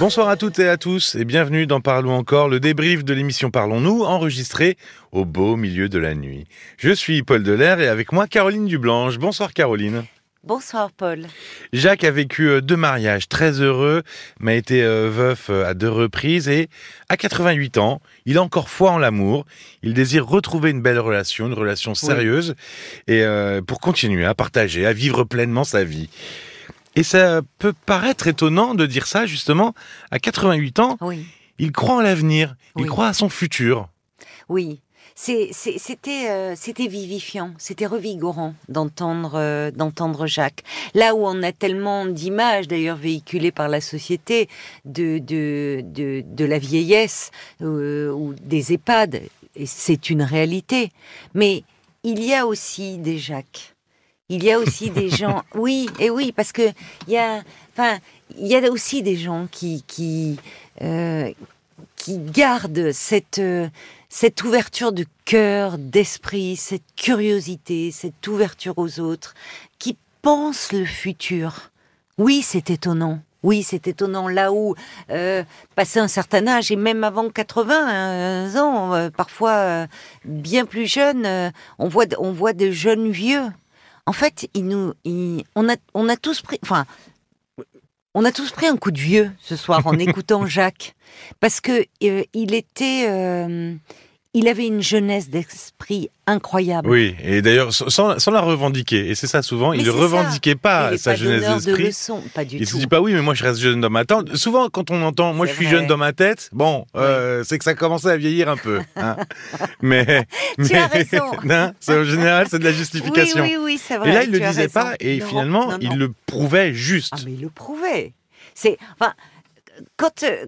Bonsoir à toutes et à tous et bienvenue dans Parlons encore, le débrief de l'émission Parlons-nous, enregistré au beau milieu de la nuit. Je suis Paul Delair et avec moi Caroline Dublanche. Bonsoir Caroline. Bonsoir Paul. Jacques a vécu euh, deux mariages très heureux, mais a été euh, veuf euh, à deux reprises et à 88 ans, il a encore foi en l'amour. Il désire retrouver une belle relation, une relation sérieuse et pour continuer à partager, à vivre pleinement sa vie. Et ça peut paraître étonnant de dire ça justement à 88 ans. Oui. Il croit en l'avenir, il croit à son futur. Oui, c'était euh, c'était vivifiant, c'était revigorant d'entendre euh, d'entendre Jacques. Là où on a tellement d'images, d'ailleurs véhiculées par la société, de de, de, la vieillesse euh, ou des EHPAD, c'est une réalité. Mais il y a aussi des Jacques. Il y a aussi des gens. Oui, et oui, parce que il y a, enfin, il y a aussi des gens qui qui qui gardent cette cette ouverture de cœur, d'esprit, cette curiosité, cette ouverture aux autres, qui pensent le futur. Oui, c'est étonnant. Oui, c'est étonnant. Là où, euh, passé un certain âge, et même avant 80 ans, euh, parfois euh, bien plus jeunes, on voit, on voit des jeunes vieux. En fait, il nous, on a, on a tous pris, enfin, on a tous pris un coup de vieux ce soir en écoutant Jacques, parce que euh, il était, euh, il avait une jeunesse d'esprit incroyable. Oui, et d'ailleurs sans, la revendiquer. Et c'est ça souvent, il ne revendiquait pas sa jeunesse d'esprit. pas du il se dit pas oui, mais moi je reste jeune dans ma tête. Souvent quand on entend moi je suis jeune dans ma tête, bon, euh, c'est que ça commençait à vieillir un peu. Hein. mais, tu as raison. En général c'est de la justification. Oui, oui, oui, c'est vrai. Et là il le disait pas et finalement il le prouvait juste. Ah mais il le prouvait. C'est enfin quand euh,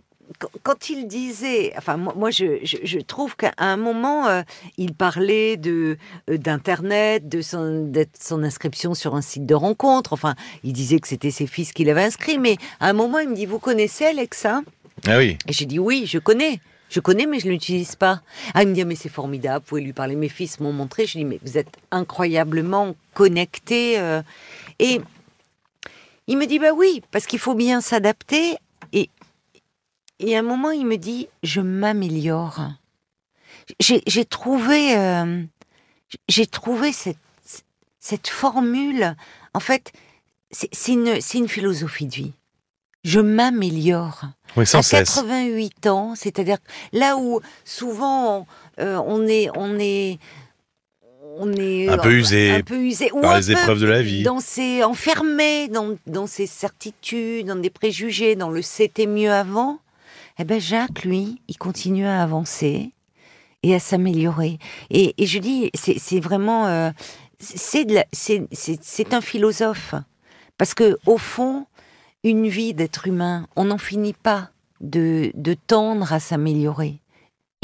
quand il disait, enfin moi, je, trouve qu'à un moment euh, il parlait de euh, d'internet, de son, son inscription sur un site de rencontre. Enfin, il disait que c'était ses fils qu'il avait inscrits, mais à un moment il me dit vous connaissez Alexa? Ah oui. Et j'ai dit oui, je connais. Je connais, mais je ne l'utilise pas. Ah, il me dit, ah, mais c'est formidable, vous pouvez lui parler. Mes fils m'ont montré. Je lui dis, mais vous êtes incroyablement connecté. Euh. Et il me dit, bah oui, parce qu'il faut bien s'adapter et à un moment, il me dit, je m'améliore. J'ai trouvé, euh, j'ai trouvé cette, cette formule. En fait, c'est une, une philosophie de vie. Je m'améliore. Oui, sans à 88 ans, c'est-à-dire là où souvent euh, on est, on est, on est un peu usé, un peu usé par les épreuves de la vie, dans ses enfermé dans, dans ses certitudes, dans des préjugés, dans le c'était mieux avant. Eh ben Jacques, lui, il continue à avancer et à s'améliorer. Et, je dis, c'est vraiment, euh, c'est un philosophe parce que au fond, une vie d'être humain, on n'en finit pas de, tendre à s'améliorer.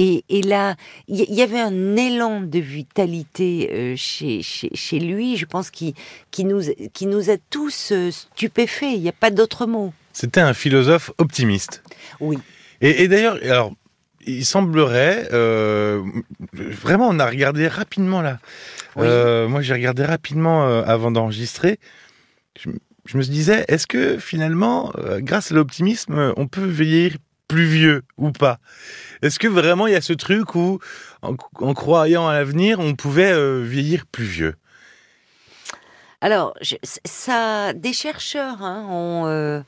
Et, là, il y, avait un élan de vitalité euh, chez, chez, lui, je pense, qui, qui, nous, qui nous a tous euh, stupéfaits. Il n'y a pas d'autre mot. C'était un philosophe optimiste. Oui. Et, d'ailleurs, alors, il semblerait, euh, vraiment, on a regardé rapidement là. Euh, moi, j'ai regardé rapidement euh, avant d'enregistrer. Je, me disais, est-ce que finalement, grâce à l'optimisme, on peut vieillir plus vieux ou pas? Est-ce que vraiment il y a ce truc où, en, croyant à l'avenir, on pouvait vieillir plus vieux? Alors, ça, des chercheurs hein, ont,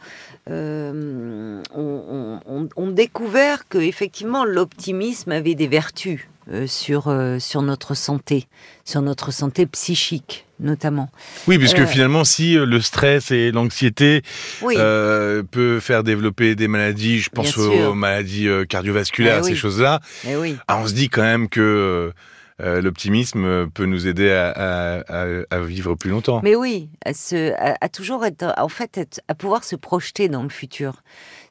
euh, on, découvert que effectivement l'optimisme avait des vertus euh, sur euh, sur notre santé, sur notre santé psychique notamment. Oui, puisque finalement, si le stress et l'anxiété peut faire développer des maladies, je pense aux maladies cardiovasculaires, eh ces choses-là, eh oui. Ah, on se dit quand même que euh, l'optimisme peut nous aider à, vivre plus longtemps. Mais oui, à, toujours être, en fait, à pouvoir se projeter dans le futur.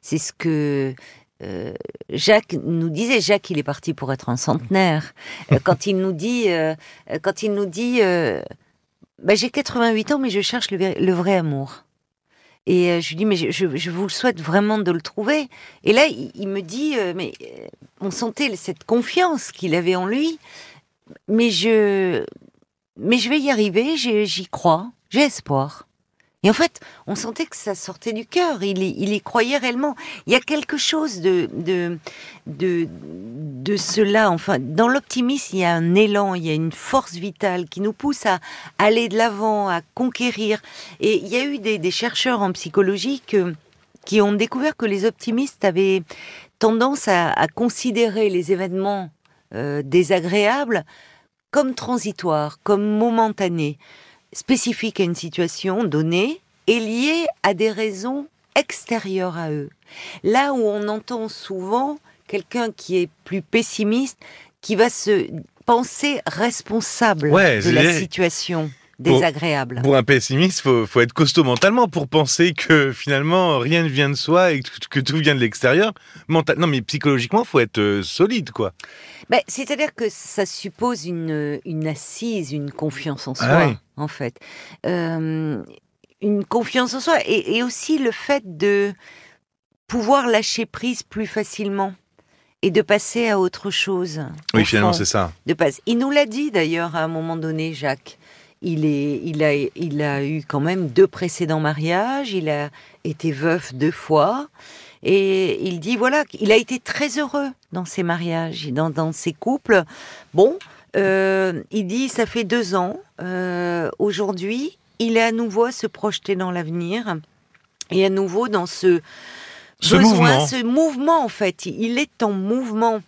C'est ce que euh, Jacques nous disait. Jacques, il est parti pour être un centenaire. Euh, quand il nous dit, quand il nous dit, bah, j'ai 88 ans, mais je cherche le, vrai amour. Et je lui dis, mais je, vous souhaite vraiment de le trouver. Et là, il, il me dit, mais on sentait cette confiance qu'il avait en lui mais je, mais je vais y arriver, j'y crois, j'ai espoir. Et en fait, on sentait que ça sortait du cœur. Il y, il y croyait réellement. Il y a quelque chose de de de, de cela. Enfin, dans l'optimisme, il y a un élan, il y a une force vitale qui nous pousse à aller de l'avant, à conquérir. Et il y a eu des, chercheurs en psychologie qui ont découvert que les optimistes avaient tendance à considérer les événements euh, désagréables comme transitoires, comme momentanés spécifique à une situation donnée et liée à des raisons extérieures à eux. Là où on entend souvent quelqu'un qui est plus pessimiste, qui va se penser responsable de la situation désagréable. Pour, un pessimiste, faut, faut être costaud mentalement pour penser que finalement rien ne vient de soi et que, tout vient de l'extérieur. non, mais psychologiquement, faut être euh, solide, quoi. Ben, c'est-à-dire que ça suppose une, une assise, une confiance en ah soi, en fait. Euh, une confiance en soi et, et, aussi le fait de pouvoir lâcher prise plus facilement et de passer à autre chose. Oui, finalement, c'est ça. De passer. Il nous l'a dit d'ailleurs à un moment donné, Jacques il, est, il, a, il a eu quand même deux précédents mariages, il a été veuf deux fois, et il dit voilà, il a été très heureux dans ses mariages, dans, dans ses couples. Bon, euh, il dit ça fait deux ans, euh, aujourd'hui, il est à nouveau à se projeter dans l'avenir, et à nouveau dans ce, ce mouvement. ce mouvement en fait, il est en mouvement.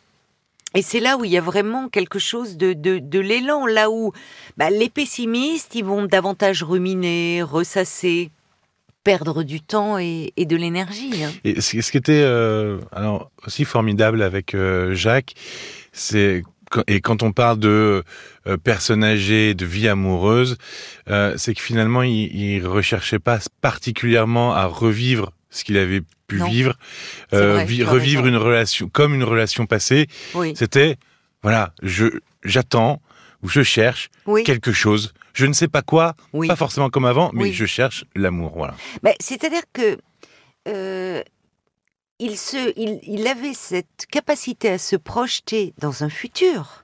Et c'est là où il y a vraiment quelque chose de, de, de l'élan, là où bah, les pessimistes, ils vont davantage ruminer, ressasser, perdre du temps et, et de l'énergie. Hein. Et ce, qui était euh, alors aussi formidable avec euh, Jacques, c'est et quand on parle de euh, personnes âgées, de vie amoureuse, euh, c'est que finalement, il, il recherchait pas particulièrement à revivre ce qu'il avait pu vivre, euh, revivre une relation comme une relation passée. C'était voilà, je j'attends ou je cherche quelque chose. Je ne sais pas quoi, pas forcément comme avant, mais je cherche l'amour. Voilà. C'est-à-dire que euh, il, se, il, il avait cette capacité à se projeter dans un futur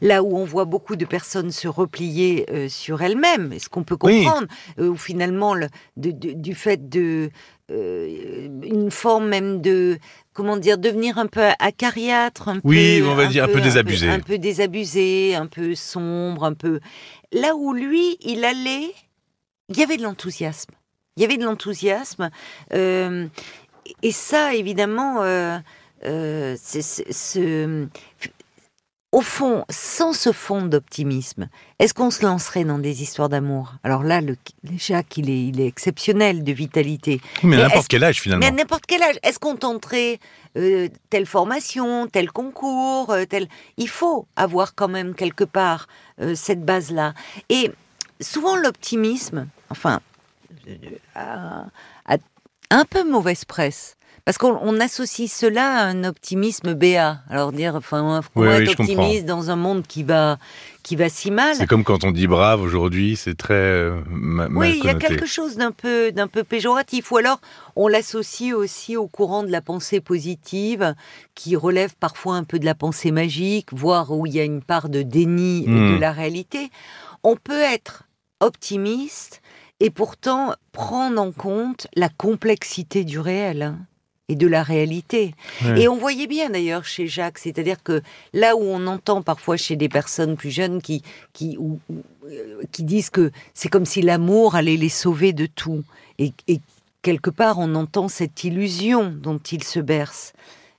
là où on voit beaucoup de personnes se replier euh, sur elles-mêmes, est-ce qu'on peut comprendre, euh, ou finalement le, du fait de euh, une forme même de comment dire devenir un peu acariâtre, un oui, peu, on va dire un peu désabusé, un peu, désabusé, un peu sombre, un peu là où lui il allait, il y avait de l'enthousiasme, il y avait de l'enthousiasme et ça évidemment. c'est, ce, au fond, sans ce fond d'optimisme, est-ce qu'on se lancerait dans des histoires d'amour? Alors là, le, Jacques, il est, il est exceptionnel de vitalité. Mais, à n'importe quel âge, finalement. Mais à n'importe quel âge. Est-ce qu'on tenterait euh, telle formation, tel concours, euh, tel... Il faut avoir quand même quelque part euh, cette base-là. Et souvent, l'optimisme, enfin, a, a un peu mauvaise presse. Parce qu'on associe cela à un optimisme béat. Alors dire, enfin, comment être optimiste dans un monde qui va, qui va si mal. C'est comme quand on dit brave aujourd'hui, c'est très euh, Oui, il y a quelque chose d'un peu, d'un peu péjoratif. Ou alors, on l'associe aussi au courant de la pensée positive, qui relève parfois un peu de la pensée magique, voire où il y a une part de déni de hmm. la réalité. On peut être optimiste et pourtant prendre en compte la complexité du réel. Hein et de la réalité. Et on voyait bien d'ailleurs chez Jacques, c'est-à-dire que là où on entend parfois chez des personnes plus jeunes qui qui ou, euh, qui disent que c'est comme si l'amour allait les sauver de tout, et, et, quelque part on entend cette illusion dont il se berce.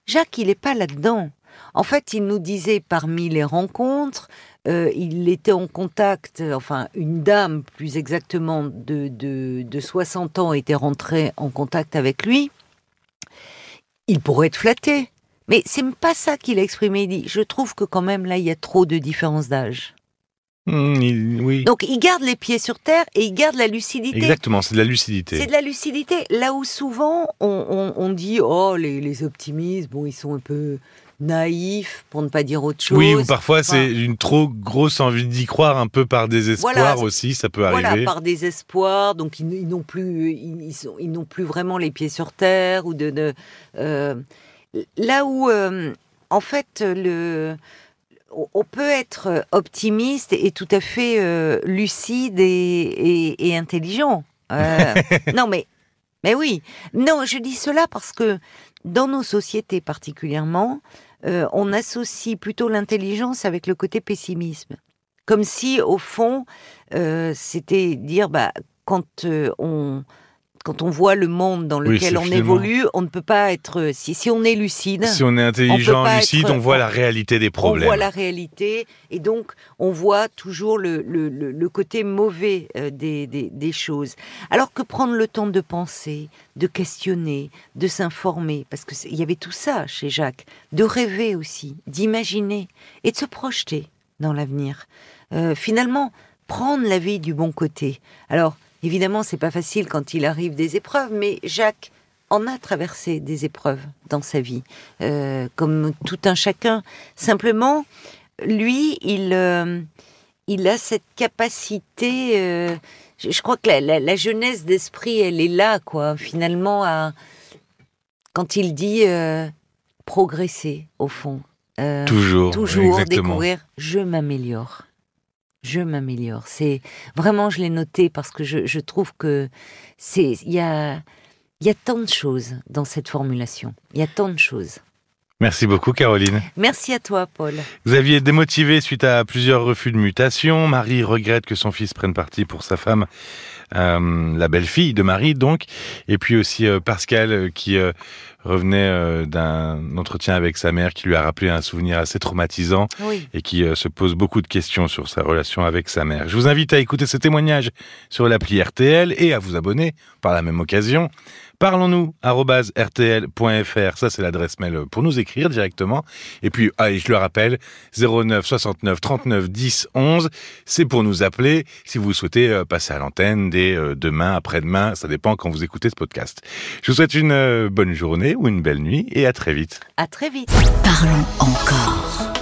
Jacques, il n'est pas là-dedans. En fait, il nous disait parmi les rencontres, euh, il était en contact, enfin une dame plus exactement de, de, de 60 ans était rentrée en contact avec lui il pourrait être flatté. Mais c'est pas ça qu'il a exprimé. Il dit, je trouve que quand même là, il y a trop de différence d'âge. Mmh, oui. Donc il garde les pieds sur terre et il garde la lucidité. Exactement, c'est de la lucidité. C'est de la lucidité. Là où souvent on, dit, oh, les, les optimistes, bon, ils sont un peu naïf, pour ne pas dire autre chose. Oui, ou parfois c'est une trop grosse envie d'y croire, un peu par désespoir aussi, ça peut arriver. Voilà, par désespoir, donc ils, n'ont plus, ils, ils n'ont plus vraiment les pieds sur terre ou de, euh, là où, euh, en fait, le on peut être optimiste et tout à fait euh, lucide et, intelligent. Euh, non, mais, mais oui. Non, je dis cela parce que dans nos sociétés particulièrement, euh, on associe plutôt l'intelligence avec le côté pessimisme. Comme si, au fond, euh, c'était dire, bah, quand on quand on voit le monde dans lequel on évolue, on ne peut pas être. Si, si on est lucide. Si on est intelligent, lucide, on voit la réalité des problèmes. On voit la réalité, et donc on voit toujours le, le, le côté mauvais euh, des, des, des, choses. Alors que prendre le temps de penser, de questionner, de s'informer, parce qu'il y avait tout ça chez Jacques, de rêver aussi, d'imaginer et de se projeter dans l'avenir. Euh, finalement, prendre la vie du bon côté. Alors, Évidemment, c'est pas facile quand il arrive des épreuves, mais Jacques en a traversé des épreuves dans sa vie, euh, comme tout un chacun. Simplement, lui, il, euh, il a cette capacité. Euh, je, crois que la, jeunesse d'esprit, elle est là, quoi. Finalement, à, quand il dit progresser, au fond. toujours, toujours découvrir. Je m'améliore je m'améliore. C'est vraiment, je l'ai noté parce que je, trouve que c'est il y a il y a tant de choses dans cette formulation. Il y a tant de choses. Merci beaucoup, Caroline. Merci à toi, Paul. Vous aviez démotivé suite à plusieurs refus de mutation. Marie regrette que son fils prenne parti pour sa femme, la belle-fille de Marie, donc. Et puis aussi euh, Pascal, euh, qui revenait euh, d'un entretien avec sa mère qui lui a rappelé un souvenir assez traumatisant et qui euh, se pose beaucoup de questions sur sa relation avec sa mère. Je vous invite à écouter ce témoignage sur l'appli RTL et à vous abonner par la même occasion. Parlons-nous, rtl.fr, ça c'est l'adresse mail pour nous écrire directement. Et puis, allez, je le rappelle, 09 69 39 10 11, c'est pour nous appeler si vous souhaitez euh, passer à l'antenne dès demain, après-demain, ça dépend quand vous écoutez ce podcast. Je vous souhaite une bonne journée ou une belle nuit et à très vite. À très vite. Parlons encore.